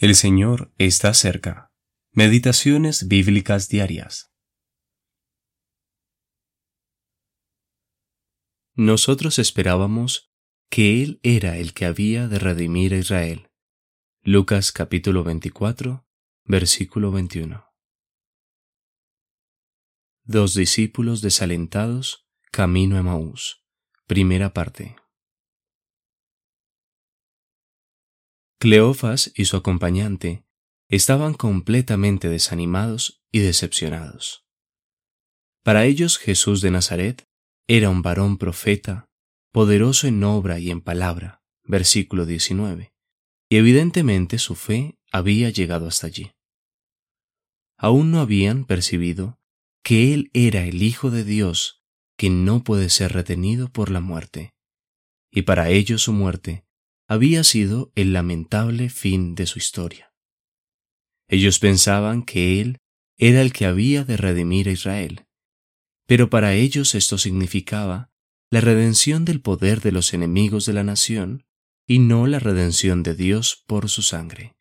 El Señor está cerca. Meditaciones bíblicas diarias. Nosotros esperábamos que Él era el que había de redimir a Israel. Lucas capítulo 24, versículo 21. Dos discípulos desalentados, camino a Maús. Primera parte. Cleofas y su acompañante estaban completamente desanimados y decepcionados. Para ellos Jesús de Nazaret era un varón profeta, poderoso en obra y en palabra, versículo 19, y evidentemente su fe había llegado hasta allí. Aún no habían percibido que Él era el Hijo de Dios que no puede ser retenido por la muerte, y para ellos su muerte había sido el lamentable fin de su historia. Ellos pensaban que Él era el que había de redimir a Israel, pero para ellos esto significaba la redención del poder de los enemigos de la nación y no la redención de Dios por su sangre.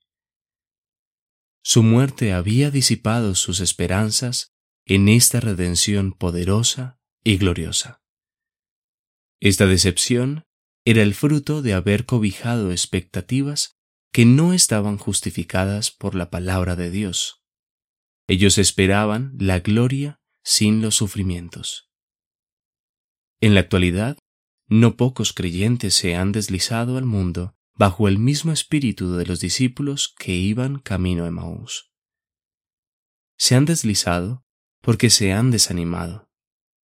Su muerte había disipado sus esperanzas en esta redención poderosa y gloriosa. Esta decepción era el fruto de haber cobijado expectativas que no estaban justificadas por la palabra de Dios. Ellos esperaban la gloria sin los sufrimientos. En la actualidad, no pocos creyentes se han deslizado al mundo bajo el mismo espíritu de los discípulos que iban camino a Maús. Se han deslizado porque se han desanimado,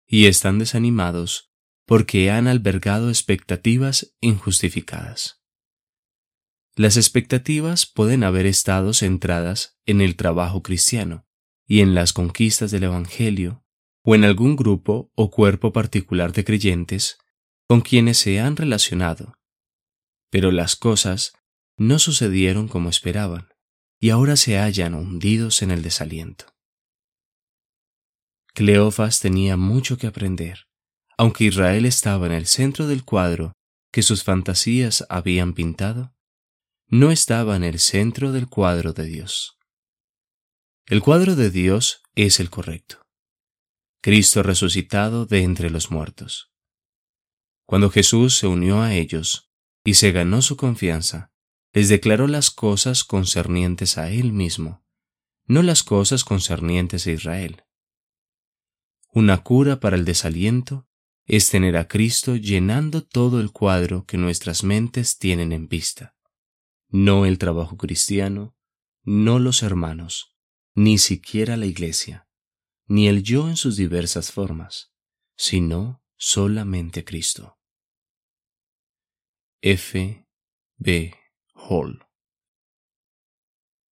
y están desanimados porque han albergado expectativas injustificadas. Las expectativas pueden haber estado centradas en el trabajo cristiano y en las conquistas del Evangelio, o en algún grupo o cuerpo particular de creyentes con quienes se han relacionado. Pero las cosas no sucedieron como esperaban, y ahora se hallan hundidos en el desaliento. Cleofas tenía mucho que aprender aunque Israel estaba en el centro del cuadro que sus fantasías habían pintado, no estaba en el centro del cuadro de Dios. El cuadro de Dios es el correcto. Cristo resucitado de entre los muertos. Cuando Jesús se unió a ellos y se ganó su confianza, les declaró las cosas concernientes a Él mismo, no las cosas concernientes a Israel. Una cura para el desaliento es tener a Cristo llenando todo el cuadro que nuestras mentes tienen en vista. No el trabajo cristiano, no los hermanos, ni siquiera la iglesia, ni el yo en sus diversas formas, sino solamente Cristo. F. B. Hall